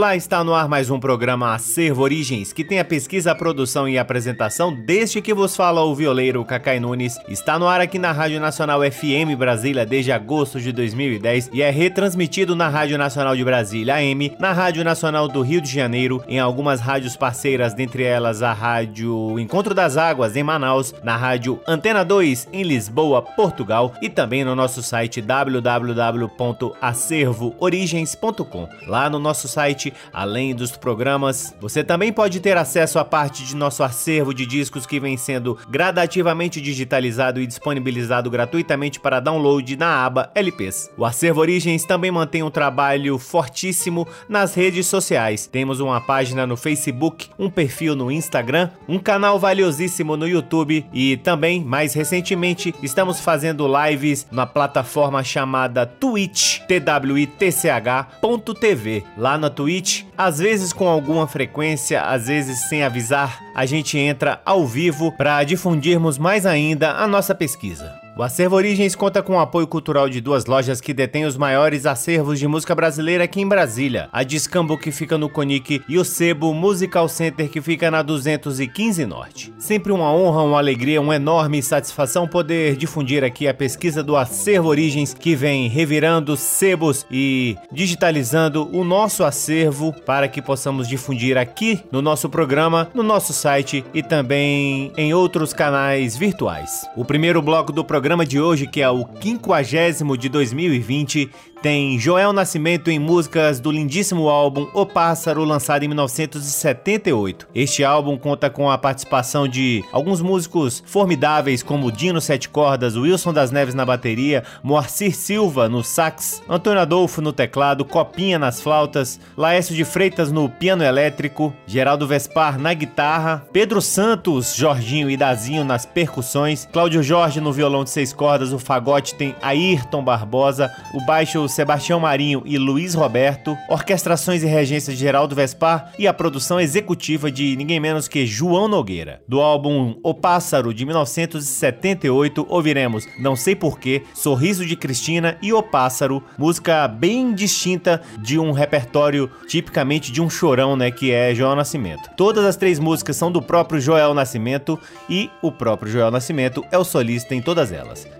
Olá, está no ar mais um programa Acervo Origens, que tem a pesquisa, a produção e a apresentação deste que vos fala o violeiro Cacai Nunes. Está no ar aqui na Rádio Nacional FM Brasília desde agosto de 2010 e é retransmitido na Rádio Nacional de Brasília AM, na Rádio Nacional do Rio de Janeiro, em algumas rádios parceiras, dentre elas a Rádio Encontro das Águas em Manaus, na Rádio Antena 2 em Lisboa, Portugal e também no nosso site www.acervoorigens.com. Lá no nosso site além dos programas. Você também pode ter acesso a parte de nosso acervo de discos que vem sendo gradativamente digitalizado e disponibilizado gratuitamente para download na aba LPs. O Acervo Origens também mantém um trabalho fortíssimo nas redes sociais. Temos uma página no Facebook, um perfil no Instagram, um canal valiosíssimo no YouTube e também, mais recentemente, estamos fazendo lives na plataforma chamada Twitch, twitch.tv. Lá na Twitch Twitch, às vezes com alguma frequência, às vezes sem avisar, a gente entra ao vivo para difundirmos mais ainda a nossa pesquisa. O Acervo Origens conta com o apoio cultural de duas lojas que detêm os maiores acervos de música brasileira aqui em Brasília: a Discambo, que fica no Conic, e o Sebo Musical Center, que fica na 215 Norte. Sempre uma honra, uma alegria, uma enorme satisfação poder difundir aqui a pesquisa do Acervo Origens, que vem revirando sebos e digitalizando o nosso acervo para que possamos difundir aqui no nosso programa, no nosso site e também em outros canais virtuais. O primeiro bloco do programa programa de hoje, que é o quinquagésimo de 2020, tem Joel Nascimento em músicas do lindíssimo álbum O Pássaro, lançado em 1978. Este álbum conta com a participação de alguns músicos formidáveis, como Dino Sete Cordas, Wilson das Neves na bateria, Moacir Silva no sax, Antônio Adolfo no teclado, Copinha nas flautas, Laércio de Freitas no piano elétrico, Geraldo Vespar na guitarra, Pedro Santos, Jorginho e Dazinho nas percussões, Cláudio Jorge no violão de seis cordas, o fagote tem Ayrton Barbosa, o baixo Sebastião Marinho e Luiz Roberto, orquestrações e regência de Geraldo Vespar e a produção executiva de ninguém menos que João Nogueira. Do álbum O Pássaro de 1978, ouviremos Não Sei Porquê, Sorriso de Cristina e O Pássaro, música bem distinta de um repertório tipicamente de um chorão, né, que é Joel Nascimento. Todas as três músicas são do próprio Joel Nascimento e o próprio Joel Nascimento é o solista em todas elas.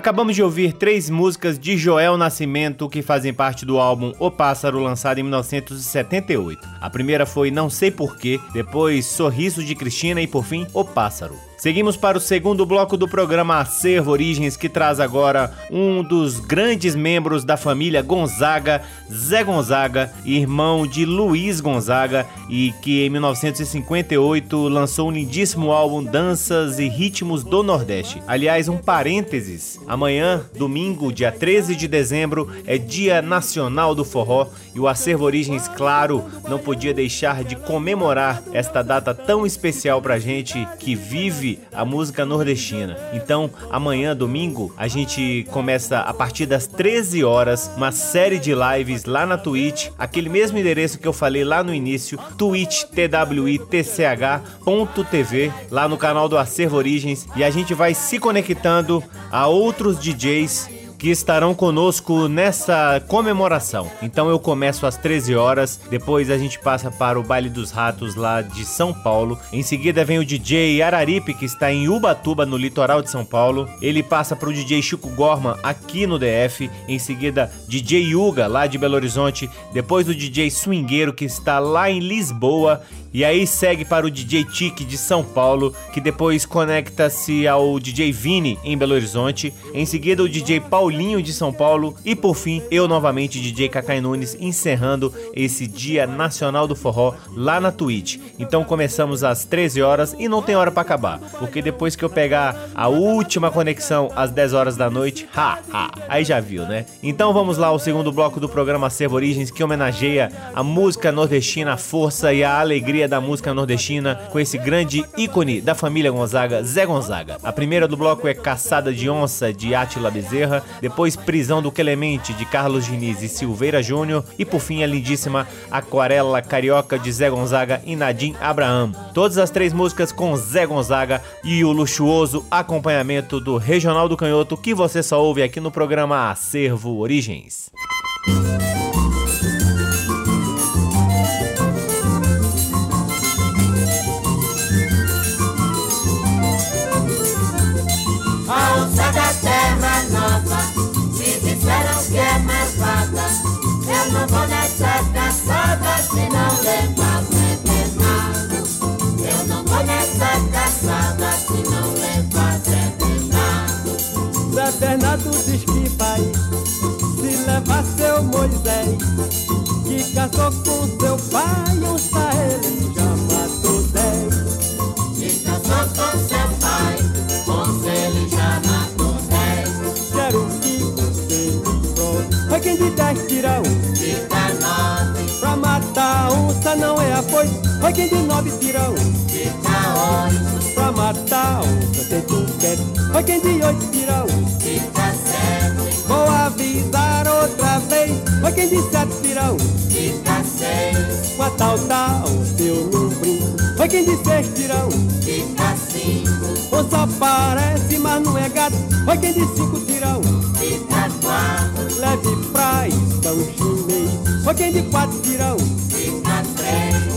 Acabamos de ouvir três músicas de Joel Nascimento que fazem parte do álbum O Pássaro, lançado em 1978. A primeira foi Não Sei Porquê, depois Sorriso de Cristina e por fim O Pássaro. Seguimos para o segundo bloco do programa Acervo Origens, que traz agora um dos grandes membros da família Gonzaga, Zé Gonzaga, irmão de Luiz Gonzaga, e que em 1958 lançou um lindíssimo álbum Danças e Ritmos do Nordeste. Aliás, um parênteses: amanhã, domingo, dia 13 de dezembro, é Dia Nacional do Forró e o Acervo Origens, claro, não podia deixar de comemorar esta data tão especial pra gente que vive a música nordestina. Então, amanhã, domingo, a gente começa a partir das 13 horas uma série de lives lá na Twitch, aquele mesmo endereço que eu falei lá no início, twitch twitch.twych.tv, lá no canal do Acervo Origens, e a gente vai se conectando a outros DJs que estarão conosco nessa comemoração. Então eu começo às 13 horas, depois a gente passa para o Baile dos Ratos lá de São Paulo. Em seguida vem o DJ Araripe, que está em Ubatuba, no litoral de São Paulo. Ele passa para o DJ Chico Gorman aqui no DF. Em seguida, DJ Yuga, lá de Belo Horizonte. Depois o DJ Swingueiro, que está lá em Lisboa. E aí segue para o DJ Tique de São Paulo, que depois conecta-se ao DJ Vini em Belo Horizonte. Em seguida, o DJ Paulinho de São Paulo. E por fim, eu novamente, DJ Cacai Nunes, encerrando esse Dia Nacional do Forró lá na Twitch. Então começamos às 13 horas e não tem hora para acabar, porque depois que eu pegar a última conexão às 10 horas da noite, ha, ha, aí já viu, né? Então vamos lá ao segundo bloco do programa Servo Origens, que homenageia a música nordestina, a força e a alegria da música nordestina com esse grande ícone da família Gonzaga, Zé Gonzaga. A primeira do bloco é Caçada de Onça, de Átila Bezerra, depois Prisão do Clemente, de Carlos Diniz e Silveira Júnior, e por fim a lindíssima Aquarela Carioca, de Zé Gonzaga e Nadim Abraham. Todas as três músicas com Zé Gonzaga e o luxuoso acompanhamento do Regional do Canhoto que você só ouve aqui no programa Acervo Origens. Bernardo diz que vai se levar seu Moisés, que casou com seu pai, um ele já matou dez. Que casou com seu pai, um ele já matou dez. Quero foi quem de dez tira um. Foi quem de nove tira um. Pra matar onça tem tu quer. Foi quem de oito tira um. Fica sete. Vou avisar outra vez. Foi quem de sete tira um. Fica seis. Com a tal da onça eu não brinco. Foi quem de seis tira um. Fica cinco. Onça parece, mas não é gato. Foi quem de cinco tira um. Fica quatro leve pra São Chinês. Foi quem de quatro tirão. Fica três.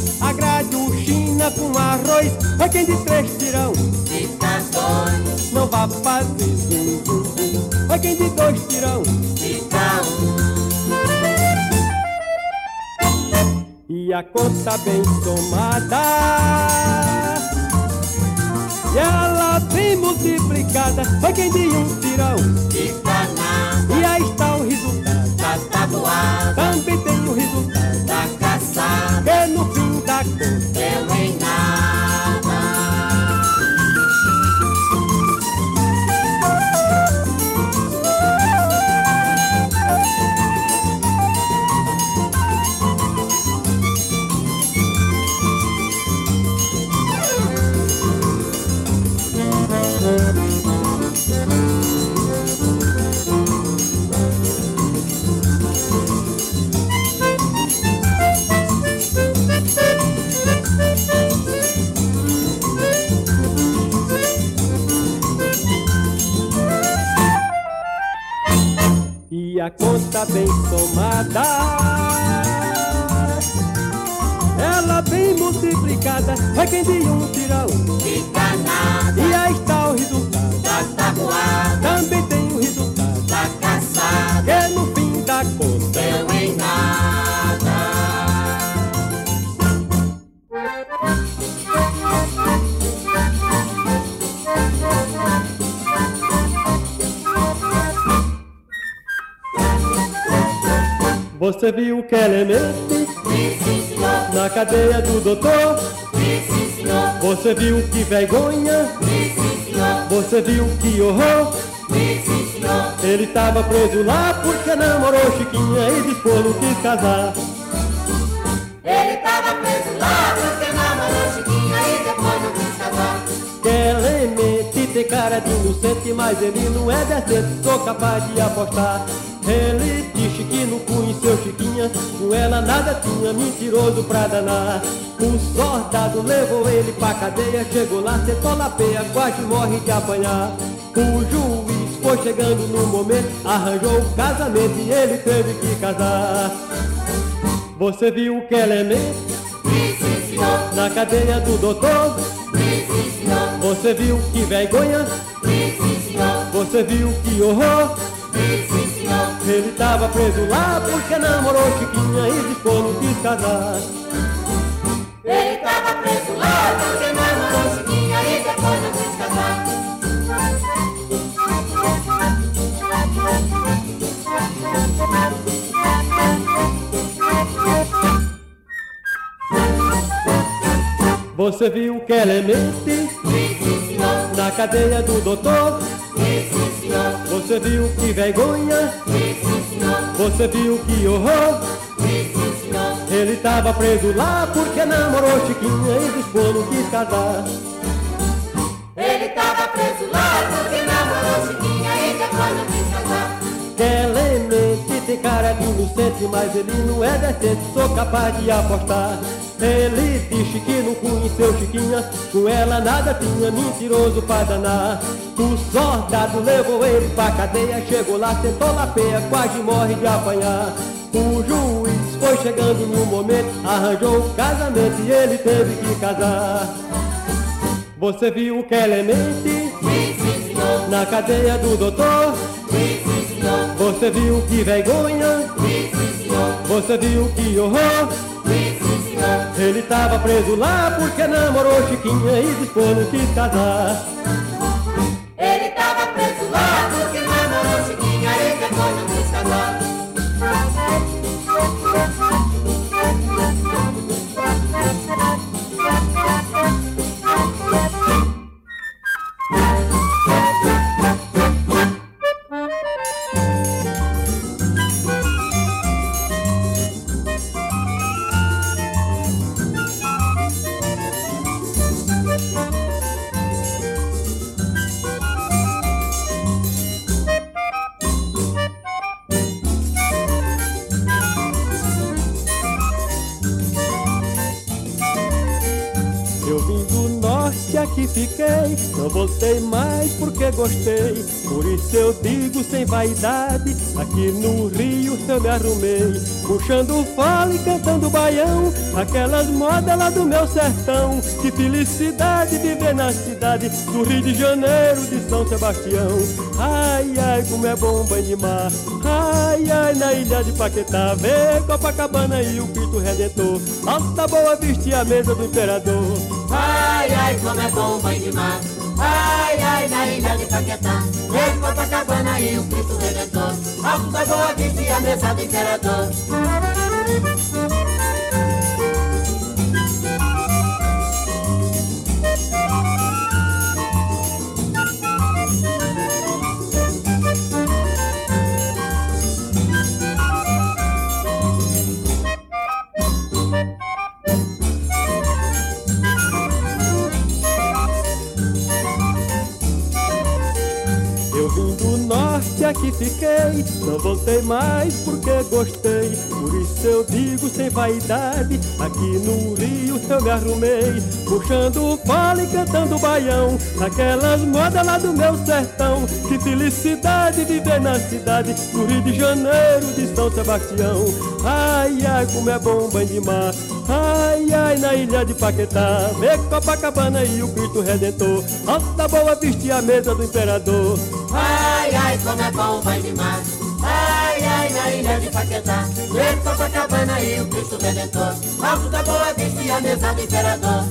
China com arroz. Foi quem de três tirão. Fica dois. Não vá fazer zum, zum, zum. Foi quem de dois tirão. Fica um. E a conta bem somada. E ela bem multiplicada. Foi quem de um tirão. Fica nada. E aí está o resultado da tabuada. Também tem o resultado da caçada. Que no fim da conta a conta bem somada. Ela bem multiplicada, é quem de um tira um. Fica nada. E aí está o resultado da tabuada. Você viu que elemente Vi, sim, senhor. na cadeia do doutor? Sim, senhor. Você viu que vergonha? Sim, senhor. Você viu que horror? Sim, senhor. Ele tava preso lá porque namorou Chiquinha e depois não quis casar. Ele tava preso lá porque namorou Chiquinha e depois não quis casar. Clemente tem cara de inocente, mas ele não é decente, sou capaz de apostar. Ele disse que conheceu Chiquinha, com ela nada tinha, mentiroso pra danar. O soldado levou ele pra cadeia, chegou lá, sentou na peia, quase morre de apanhar. O juiz foi chegando no momento, arranjou o casamento e ele teve que casar. Você viu que Vi, sim, senhor. na cadeia do doutor? Você viu que vergonha? Você viu que horror? Sim. Ele tava preso lá porque namorou Chiquinha e depois não quis casar. Ele tava preso lá porque namorou Chiquinha e depois não quis casar. Você viu que elemente Vi, sim, senhor. na cadeia do doutor? Senhor. Você viu que vergonha? Sim, senhor. Você viu que horror? Sim, senhor. Ele tava preso lá porque namorou Chiquinha e depois não quis casar. Ele tava preso lá porque namorou Chiquinha e depois não quis casar. Clemente tem cara de inocente, mas ele não é decente, sou capaz de apostar. Ele disse que não conheceu Chiquinha, com ela nada tinha, mentiroso pra danar. O soldado levou ele pra cadeia, chegou lá, sentou na peia, quase morre de apanhar. O juiz foi chegando no momento, arranjou o casamento e ele teve que casar. Você viu que elemente Vi, sim, senhor. na cadeia do doutor? Vi, sim, senhor. Você viu que vergonha? Vi, sim, senhor. Você viu que horror? Ele tava preso lá porque namorou Chiquinha e depois não quis casar. Ele tava preso lá porque namorou Chiquinha e depois não quis casar. Eu aqui fiquei, não voltei mais porque gostei. Por isso eu digo sem vaidade, aqui no Rio eu me arrumei. Puxando fole e cantando baião, aquelas modas lá do meu sertão. Que felicidade viver na cidade do Rio de Janeiro, de São Sebastião. Ai, ai, como é bom banho de mar. Ai, ai, na ilha de Paquetá, vê Copacabana e o Cristo Redentor. Alta Boa Vista e a mesa do imperador. Ai, ai, como é bom banho de mar. Ai, ai, na ilha de Paquetá. Vem Copacabana e o Cristo Redentor. Alto da Boa Vista e a mesa do Imperador. Aqui fiquei, não voltei mais porque gostei. Por isso eu digo sem vaidade, aqui no Rio eu me arrumei. Puxando o fole e cantando baião, aquelas modas lá do meu sertão. Que felicidade viver na cidade do Rio de Janeiro, de São Sebastião. Ai, ai, como é bom banho de mar. Ai, ai, na ilha de Paquetá, vê Copacabana e o Cristo Redentor. Alta Boa Vista e a mesa do imperador. Ai, ai, como é bom o de mar. Ai, ai, na ilha de Paquetá. Vem Copacabana e o Cristo Redentor. Alto da Boa Vista e a mesa do Imperador.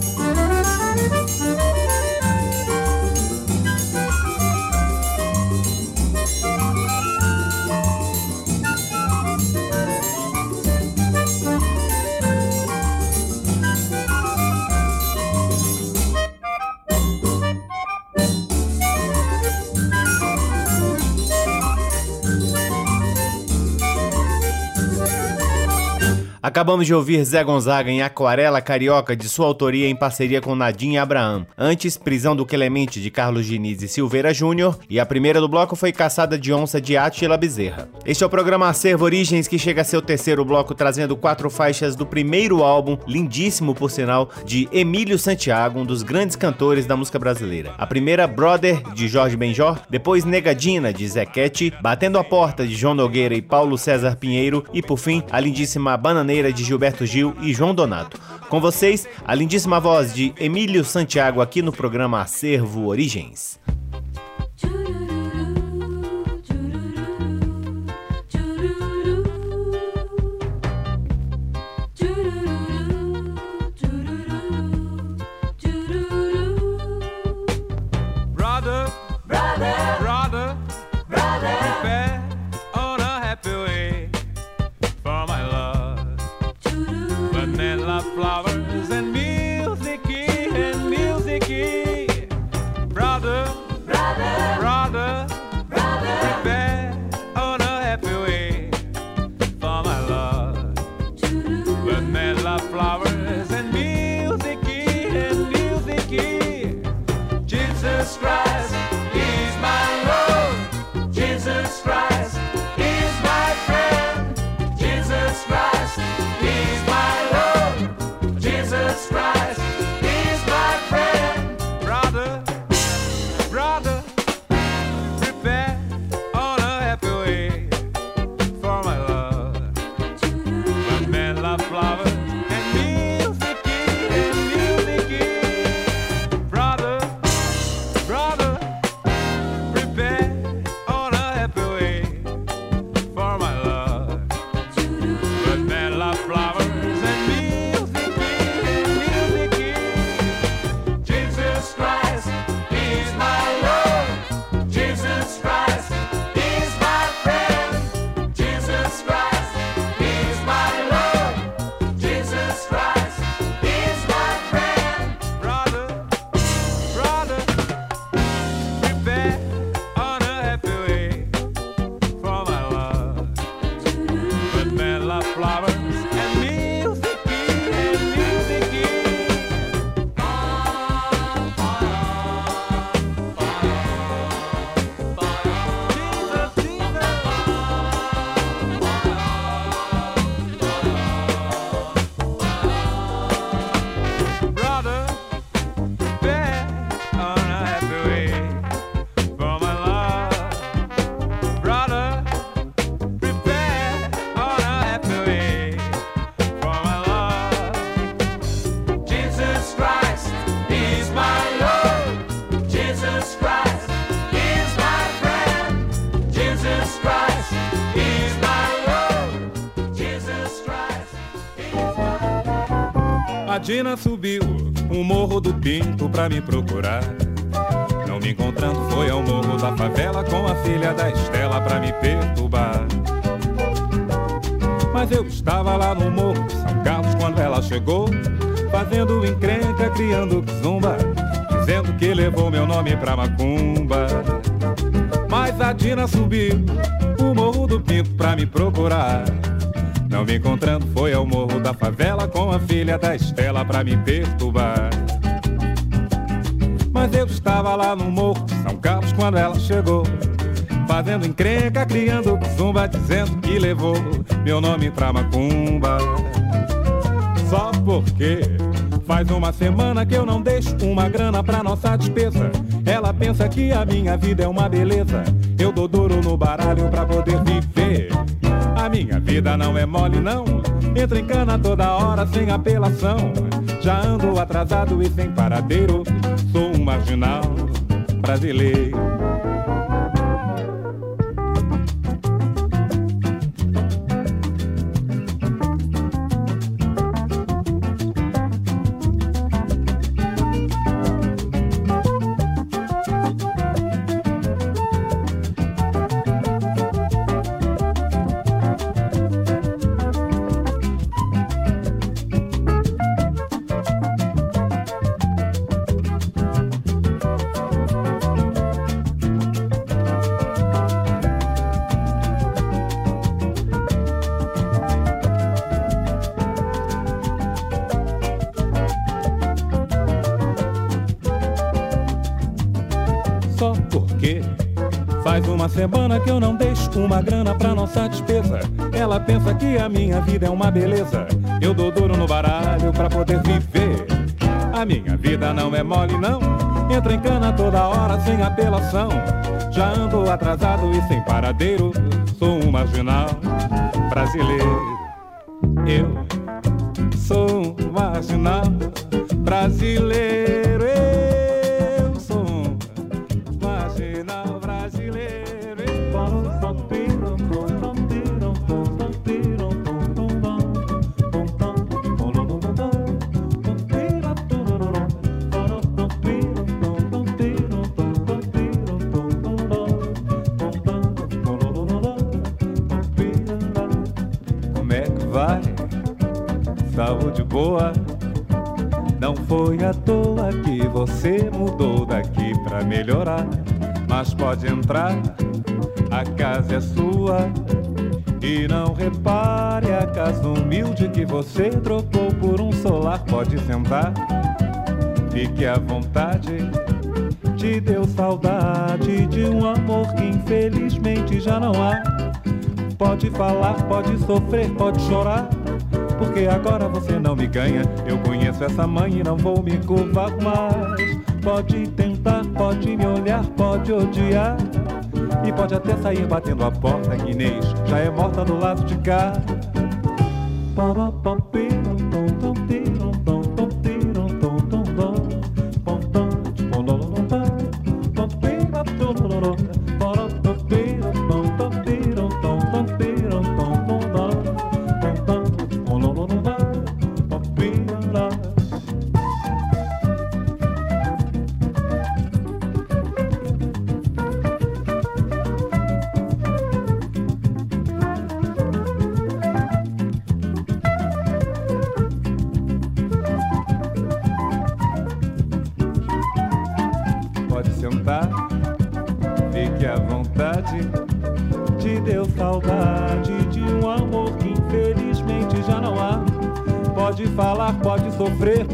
Acabamos de ouvir Zé Gonzaga em Aquarela Carioca, de sua autoria em parceria com Nadim Abraham. Antes, Prisão do Clemente, de Carlos Diniz e Silveira Júnior. E a primeira do bloco foi Caçada de Onça, de Átila Bezerra. Este é o programa Acervo Origens, que chega a seu terceiro bloco, trazendo quatro faixas do primeiro álbum, lindíssimo por sinal, de Emílio Santiago, um dos grandes cantores da música brasileira. A primeira, Brother, de Jorge Benjor. Depois, Negadina, de Zequete. Batendo a Porta, de João Nogueira e Paulo César Pinheiro. E por fim, a lindíssima Bananeira de Gilberto Gil e João Donato. Com vocês, a lindíssima voz de Emílio Santiago aqui no programa Acervo Origens. la flower. Dina subiu o morro do Pinto pra me procurar. Não me encontrando, foi ao morro da favela com a filha da Estela pra me perturbar. Mas eu estava lá no morro de São Carlos quando ela chegou, fazendo encrenca, criando zumba, dizendo que levou meu nome pra macumba. Mas a Dina subiu o morro do Pinto pra me procurar. Não me encontrando, foi ao morro da favela com a filha da Estela pra me perturbar. Mas eu estava lá no morro São Carlos quando ela chegou. Fazendo encrenca, criando zumba, dizendo que levou meu nome pra macumba. Só porque faz uma semana que eu não deixo uma grana pra nossa despesa. Ela pensa que a minha vida é uma beleza. Eu dou duro no baralho pra poder viver. Minha vida não é mole, não. Entra em cana toda hora sem apelação. Já ando atrasado e sem paradeiro. Sou um marginal brasileiro. Uma semana que eu não deixo uma grana pra nossa despesa. Ela pensa que a minha vida é uma beleza. Eu dou duro no baralho pra poder viver. A minha vida não é mole, não. Entra em cana toda hora sem apelação. Já ando atrasado e sem paradeiro. Sou um marginal brasileiro. Eu sou um marginal brasileiro. Entrar, a casa é sua. E não repare a casa humilde que você trocou por um solar. Pode sentar, fique à vontade. Te deu saudade de um amor que infelizmente já não há. Pode falar, pode sofrer, pode chorar. Porque agora você não me ganha. Eu conheço essa mãe e não vou me curvar mais. Pode tentar, pode me olhar, pode odiar. E pode até sair batendo a porta, que Inês já é morta do lado de cá. Pode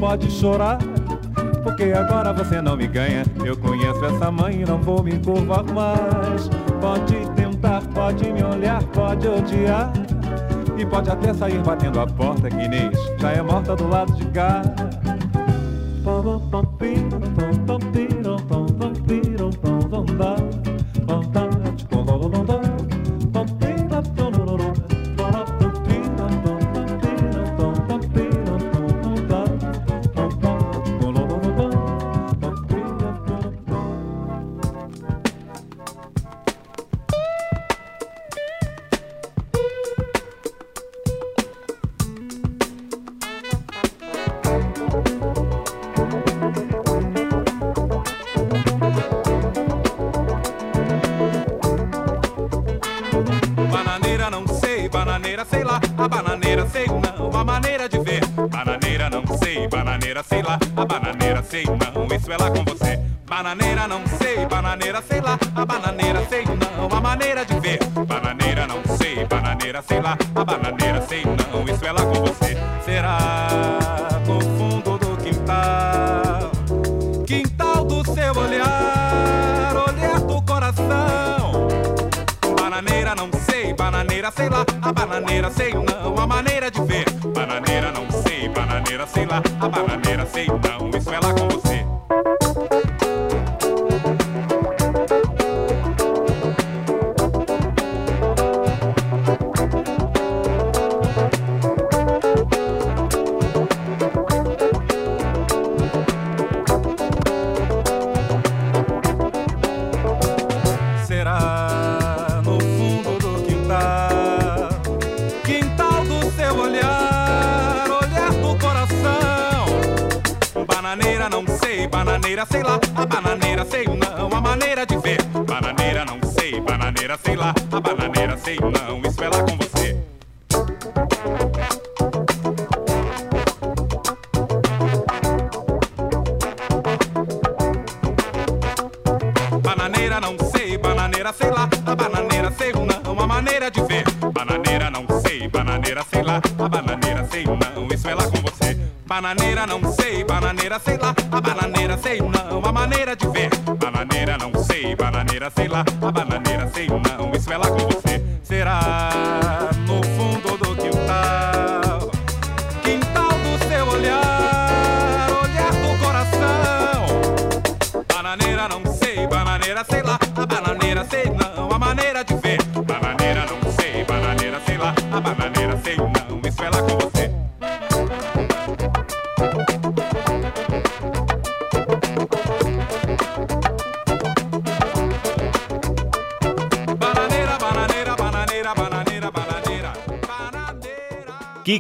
pode chorar. Porque agora você não me ganha. Eu conheço essa mãe e não vou me curvar mais. Pode tentar, pode me olhar, pode odiar. E pode até sair batendo a porta, que Inês já é morta do lado de cá. Bananeira não sei, bananeira sei lá, a bananeira sei não, a maneira de ver. Bananeira não sei, bananeira sei lá, a bananeira sei não, isso é lá com você. Bananeira não sei, bananeira sei lá, a bananeira sei não, a maneira de ver. Bananeira não sei, bananeira sei lá, a bananeira a bananeira sei não, a maneira de ver. Bananeira não sei, bananeira sei lá, a bananeira sei não, isso é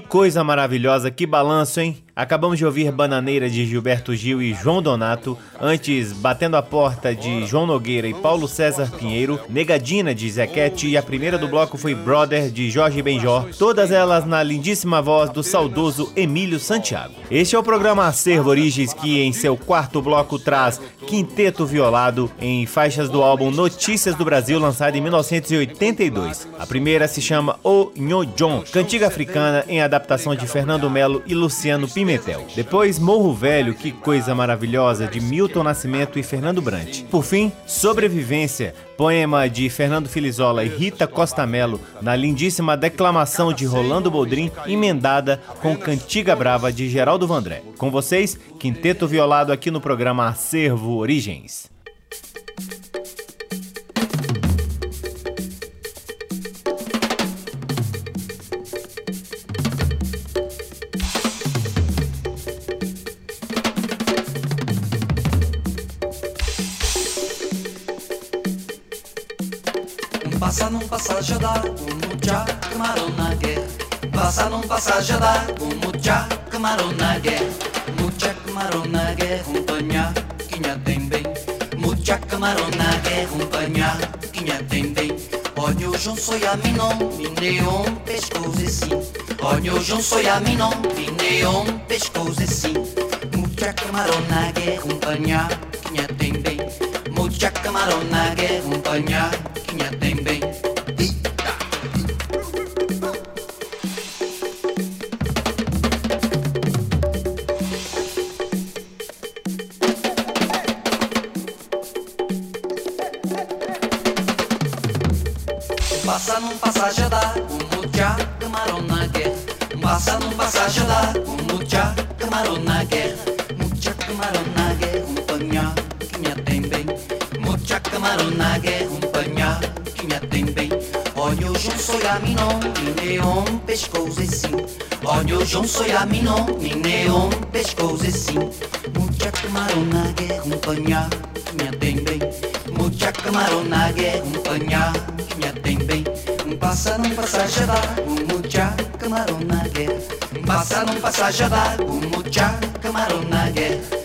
coisa maravilhosa, que balanço, hein? Acabamos de ouvir Bananeira de Gilberto Gil e João Donato, antes Batendo a Porta de João Nogueira e Paulo César Pinheiro, Negadina de Zequete e a primeira do bloco foi Brother de Jorge Benjor, todas elas na lindíssima voz do saudoso Emílio Santiago. Este é o programa Acervo Origens que em seu quarto bloco traz Quinteto Violado em faixas do álbum Notícias do Brasil lançado em 1982. A primeira se chama O Nho John, cantiga africana em adaptação de Fernando Melo e Luciano Pimentel. Depois Morro Velho, que coisa maravilhosa, de Milton Nascimento e Fernando Brant. Por fim, Sobrevivência, poema de Fernando Filizola e Rita Costa Mello, na lindíssima declamação de Rolando Boldrin, emendada com Cantiga Brava de Geraldo Vandré. Com vocês, Quinteto Violado aqui no programa Acervo Origens. Passa num passagem da mucha camarão na guerra. Mucha camarão na guerra, companhia, quinha tem bem. Mucha camarão na guerra, companhia, quinha tem bem. Olha o João Soia Minon, mineon, pescoço assim. Olha o João Soia Minon, mineon, pescoço assim. Mucha camarão na guerra, companhia, quinha tem bem. Mucha camarão na guerra, Minon, mineon, pescoço assim. Olha João Soia Minon, mineon, pescoço assim. Mucha camarão na guerra, companhia, quinha tem bem. Mucha camarão na guerra, companhia, quinha tem bem. Passa num passagem da mucha camarão na guerra. Passa num passagem da mucha camarão na guerra.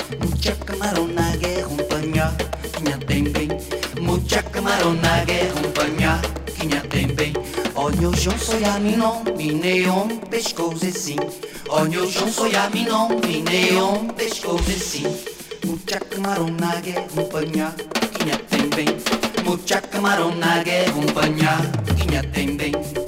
Olha o João Soia Minon, mineon, pescoço assim. Olha o João Soia Minon, mineon, pescoço assim. Mucha camarão na guerra, companhia, quinha tem bem. Mucha camarão na guerra, companhia, quinha tem bem.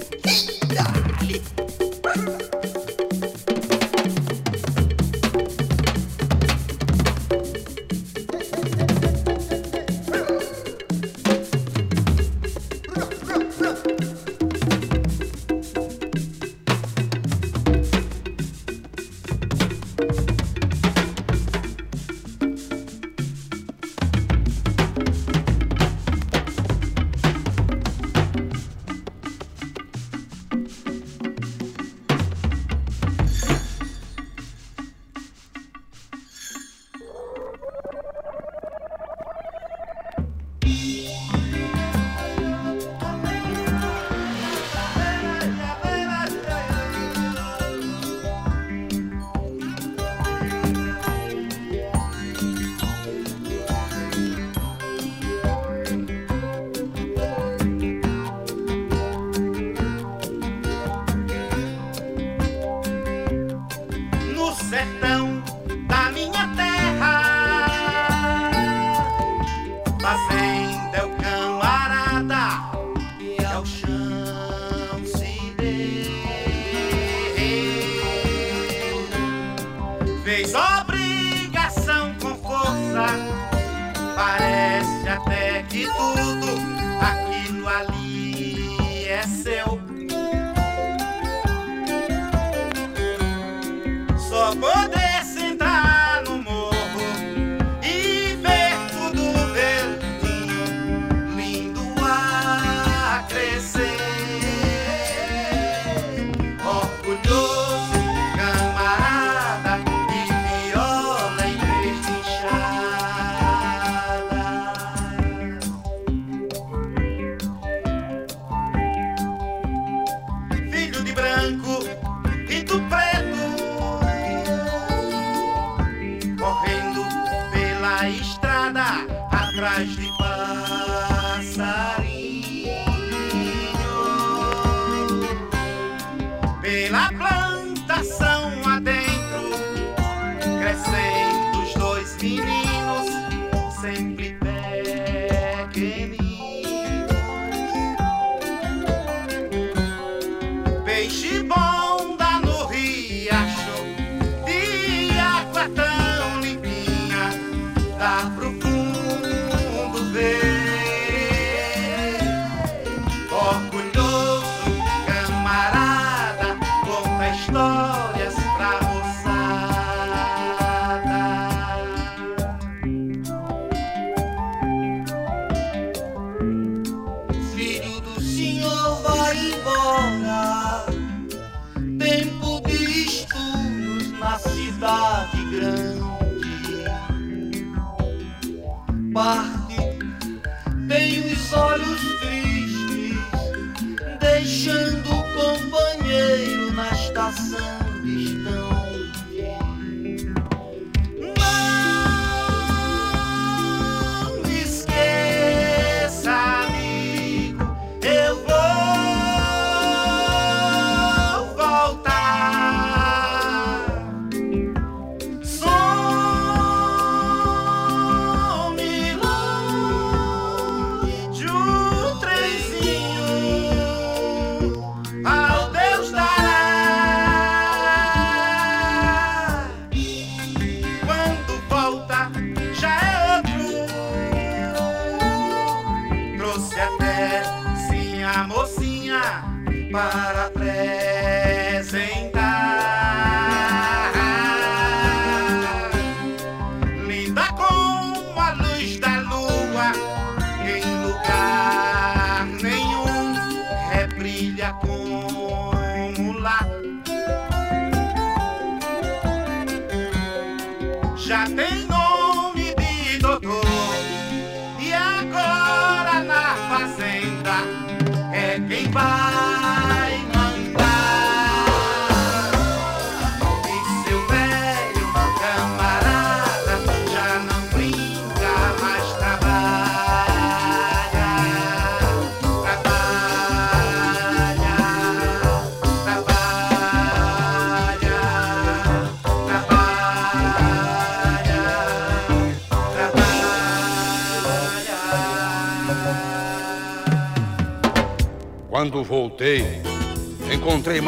Ashley.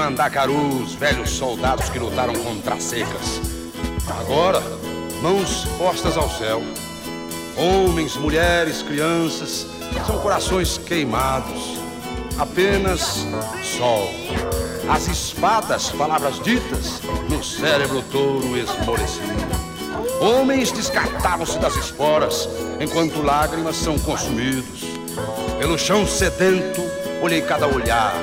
Mandacarus, velhos soldados que lutaram contra secas. Agora, mãos postas ao céu. Homens, mulheres, crianças, são corações queimados. Apenas sol. As espadas, palavras ditas, no cérebro touro esmorecido. Homens descartavam-se das esporas, enquanto lágrimas são consumidos. Pelo chão sedento, olhei cada olhar,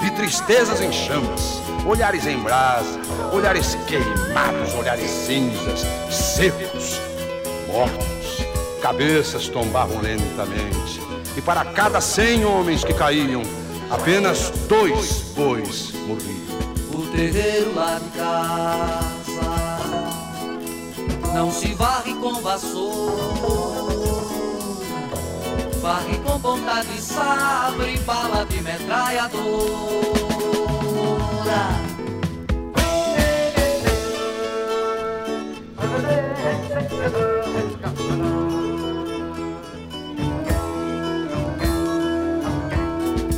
vi tristezas em chamas, olhares em brasa, olhares queimados, olhares cinzas, secos, mortos. Cabeças tombavam lentamente, e para cada cem homens que caíam, apenas dois bois morriam. O terreiro lá de casa não se varre com vassoura, varre com ponta de sabre bala de metralhadora.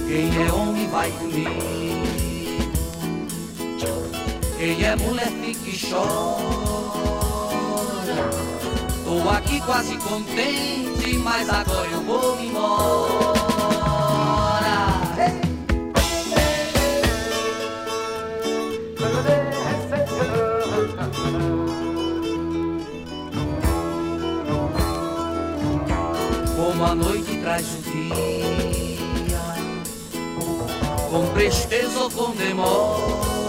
Quem é homem vai comigo. Quem é mulher fica e chora. Tô aqui quase contente, mas agora eu vou embora. Como a noite traz o dia, com presteza ou com demora.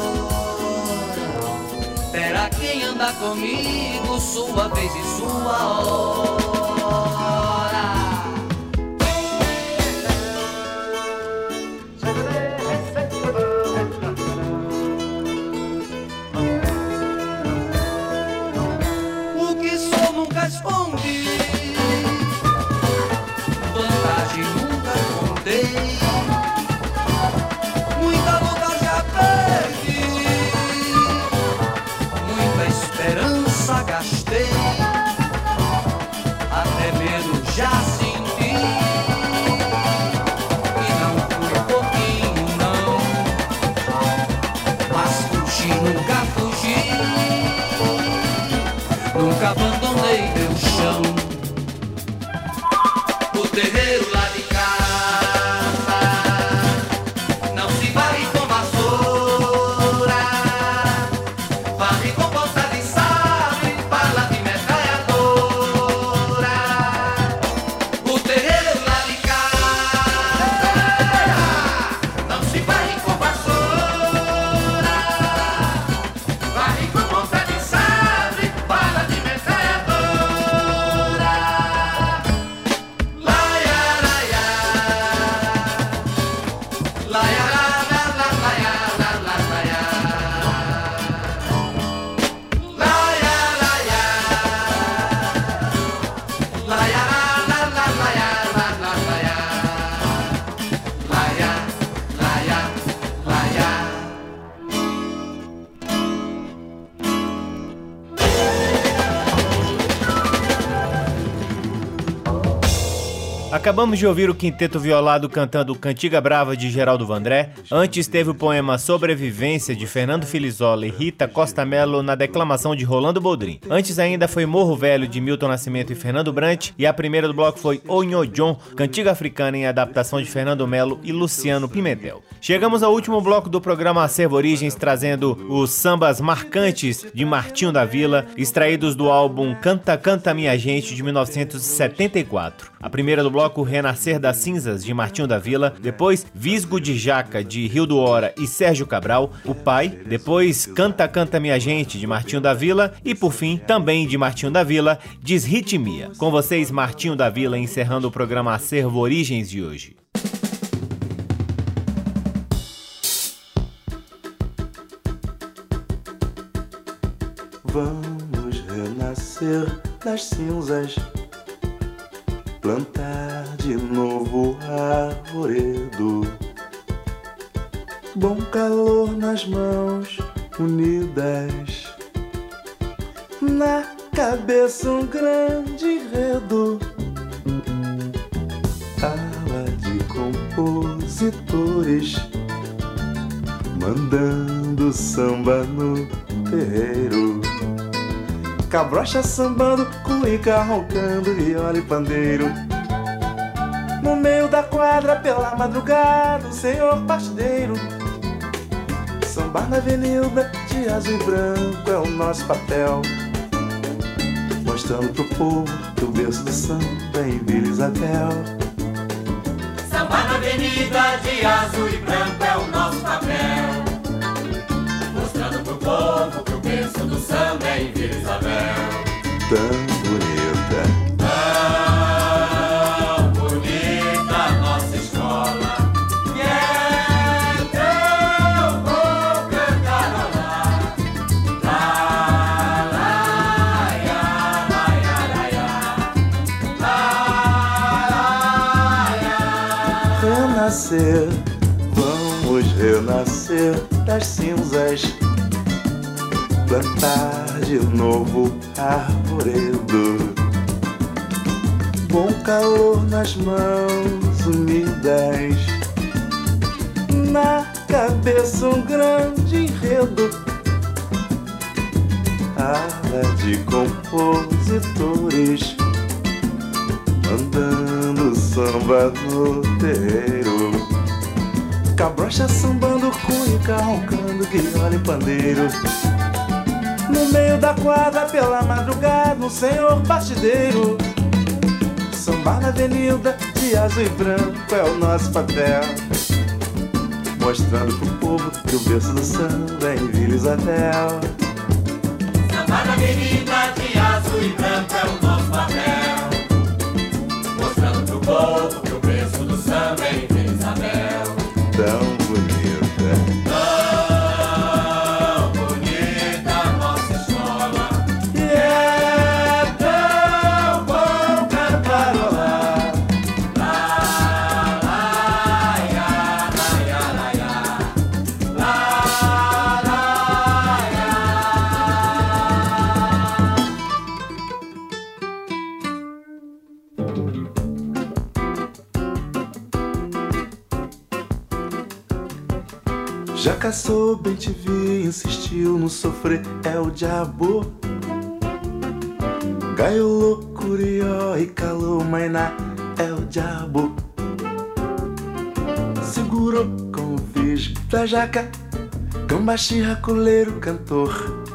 Terá quem anda comigo, sua vez e sua hora. Acabamos de ouvir o quinteto violado cantando Cantiga Brava de Geraldo Vandré. Antes teve o poema Sobrevivência de Fernando Filizola e Rita Costa Mello na declamação de Rolando Boldrin. Antes ainda foi Morro Velho de Milton Nascimento e Fernando Brant. E a primeira do bloco foi Onho John, Cantiga Africana em adaptação de Fernando Melo e Luciano Pimentel. Chegamos ao último bloco do programa Acervo Origens, trazendo os sambas marcantes de Martinho da Vila, extraídos do álbum Canta Canta Minha Gente de 1974. A primeira do bloco Renascer das Cinzas de Martinho da Vila, depois Visgo de Jaca de Rio do Hora e Sérgio Cabral, O Pai, depois Canta Canta Minha Gente de Martinho da Vila e por fim, também de Martinho da Vila, Desritmia. Com vocês, Martinho da Vila, encerrando o programa Acervo Origens de hoje. Vamos renascer das cinzas, plantar de novo arvoredo. Bom calor nas mãos unidas, na cabeça um grande enredo. Ala de compositores, mandando samba no terreiro. Cabrocha sambando, cuica roncando, viola e pandeiro. No meio da quadra, pela madrugada, o senhor partideiro. Sambar na avenida, de azul e branco é o nosso papel. Mostrando pro povo que o berço do samba é em Vila Isabel. Samba na avenida de azul e branco é o nosso samba é em Vila Isabel. Tão bonita. Tão bonita nossa escola. E é tão bom cantarolar. Lá, lá, ia, lá, ia, lá, ia. Lá, lá, ia. renascer, vamos renascer das cinzas, plantar de novo arvoredo. Bom calor nas mãos unidas, na cabeça um grande enredo. bala de compositores Andando samba no terreiro Cabrocha sambando, cuica roncando, guiola e pandeiro No meio da quadra, pela madrugada, um senhor batideiro Samba na avenida, de azul e branco é o nosso papel. Mostrando pro povo que o berço do samba é em Vila Isabel. Samba na avenida de azul e branco é o te vi, insistiu no sofrer, é o diabo. Gaiolô, curió e calou, mainá, é o diabo. Segurou com o visgo da jaca, cambachirra, coleiro, cantor.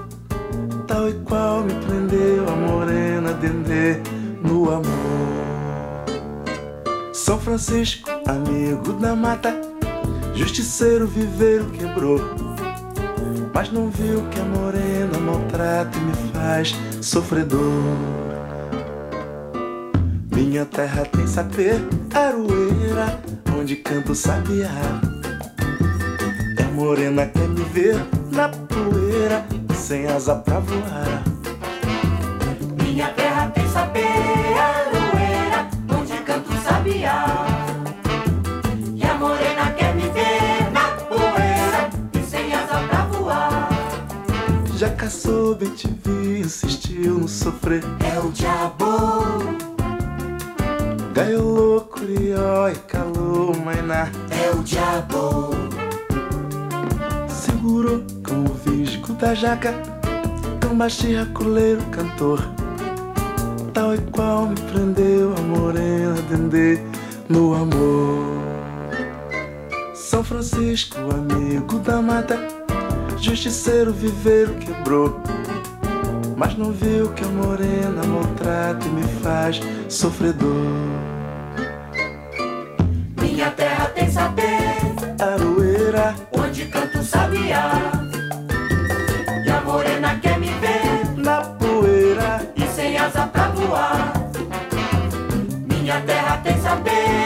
Tal e qual me prendeu a morena dendê no amor. São Francisco, amigo da mata, justiceiro, viveiro quebrou. Mas não viu que a morena maltrata e me faz sofredor. Minha terra tem sapê, aroeira, onde canto sabiá. É a morena quer me ver na poeira, sem asa pra voar. Minha terra tem sapê, te vi, insistiu no sofrer. É o diabo, Gaiolô, curió e calou, mainá. é o diabo. Segurou com o visgo da jaca, cambachirra, coleiro, cantor. Tal e qual me prendeu a morena dendê no amor. São Francisco, amigo da mata, justiceiro, viveiro quebrou. Mas não viu que a morena maltrata e me faz sofredor. Minha terra tem sapê, Aroeira, onde canto sabiá. E a morena quer me ver na poeira, e sem asa pra voar. Minha terra tem sapê,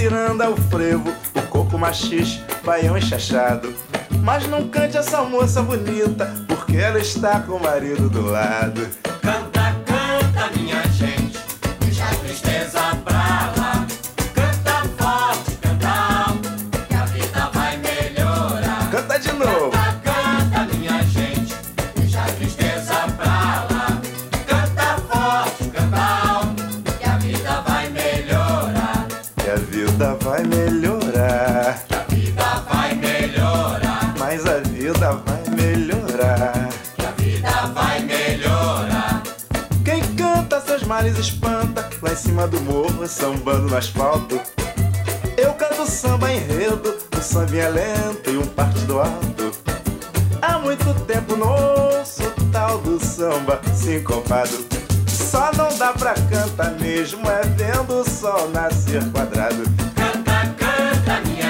Ciranda, o frevo, o coco machixe, baião e chachado. Mas não cante essa moça bonita, porque ela está com o marido do lado. Vida vai melhorar. Que a vida vai melhorar. Que a vida vai melhorar. Mas a vida vai melhorar. Que a vida vai melhorar. Quem canta seus males espanta, lá em cima do morro, sambando no asfalto. Eu canto samba enredo, um sambinha lento e um partido alto. Há muito tempo não ouço tal do samba sincopado. Só não dá pra cantar mesmo, é vendo o sol nascer quadrado. Canta, canta,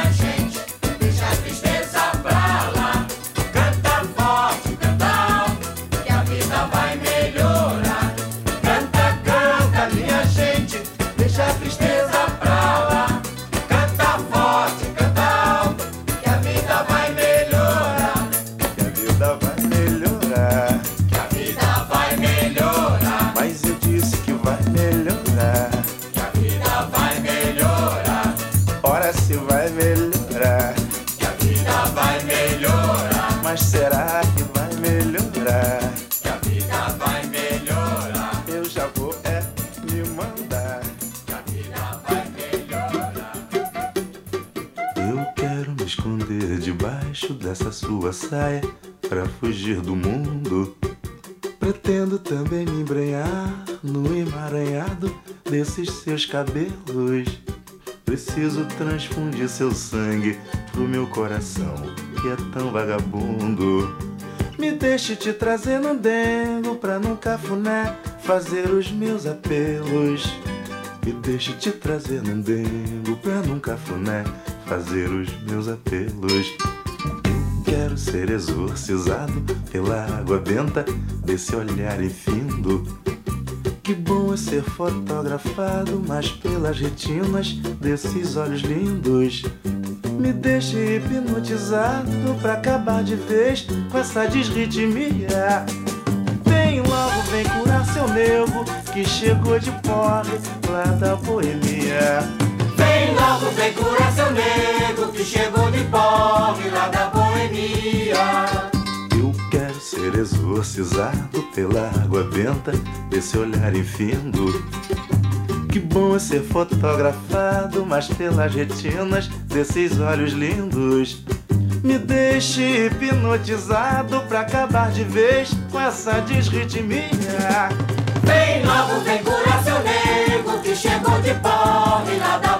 saia pra fugir do mundo. Pretendo também me embrenhar no emaranhado desses seus cabelos. Preciso transfundir seu sangue pro meu coração, que é tão vagabundo. Me deixe te trazer no dengo pra num cafuné fazer os meus apelos. Me deixe te trazer num dengo pra num cafuné fazer os meus apelos. Quero ser exorcizado pela água benta desse olhar infindo. Que bom é ser fotografado, mas pelas retinas desses olhos lindos. Me deixe hipnotizado pra acabar de vez com essa desritmia. Vem logo, vem curar seu nego que chegou de porre lá da boemia. Vem logo, vem curar seu nego que chegou de porre lá da boemia. Ser exorcizado pela água benta desse olhar infindo. Que bom é ser fotografado, mas pelas retinas desses olhos lindos. Me deixe hipnotizado pra acabar de vez com essa desritmia. Vem logo, vem curar seu nego que chegou de porre lá da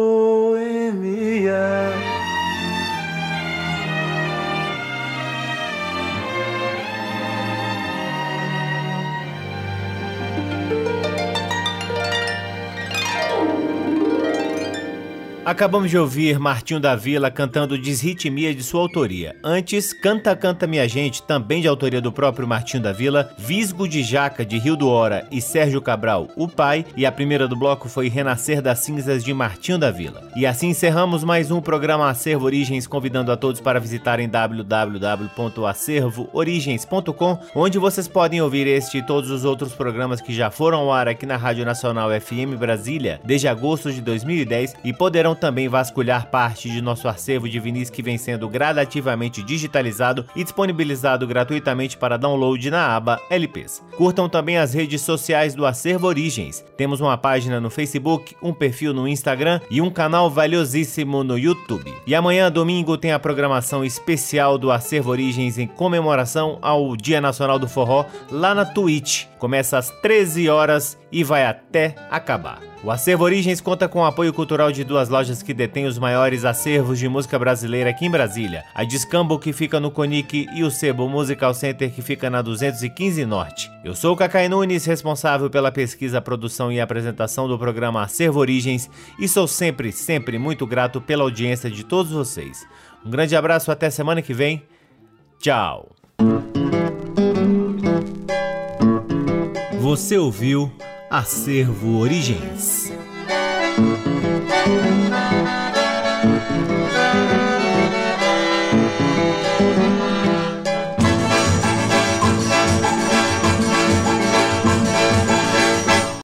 Acabamos de ouvir Martinho da Vila cantando Desritmia de sua autoria. Antes, Canta Canta Minha Gente, também de autoria do próprio Martinho da Vila, Visgo de Jaca de Rio do Hora e Sérgio Cabral, o pai, e a primeira do bloco foi Renascer das Cinzas de Martinho da Vila. E assim encerramos mais um programa Acervo Origens, convidando a todos para visitarem www.acervoorigens.com, onde vocês podem ouvir este e todos os outros programas que já foram ao ar aqui na Rádio Nacional FM Brasília desde agosto de 2010 e poderão também vasculhar parte de nosso acervo de vinis que vem sendo gradativamente digitalizado e disponibilizado gratuitamente para download na aba LPs. Curtam também as redes sociais do Acervo Origens. Temos uma página no Facebook, um perfil no Instagram e um canal valiosíssimo no YouTube. E amanhã, domingo, tem a programação especial do Acervo Origens em comemoração ao Dia Nacional do Forró lá na Twitch. Começa às 13 horas e vai até acabar. O Acervo Origens conta com o apoio cultural de duas lojas que detêm os maiores acervos de música brasileira aqui em Brasília. A Discambo, que fica no Conic, e o Sebo Musical Center, que fica na 215 Norte. Eu sou o Cacai Nunes, responsável pela pesquisa, produção e apresentação do programa Acervo Origens, e sou sempre, sempre muito grato pela audiência de todos vocês. Um grande abraço, até semana que vem. Tchau! Você ouviu Acervo Origens.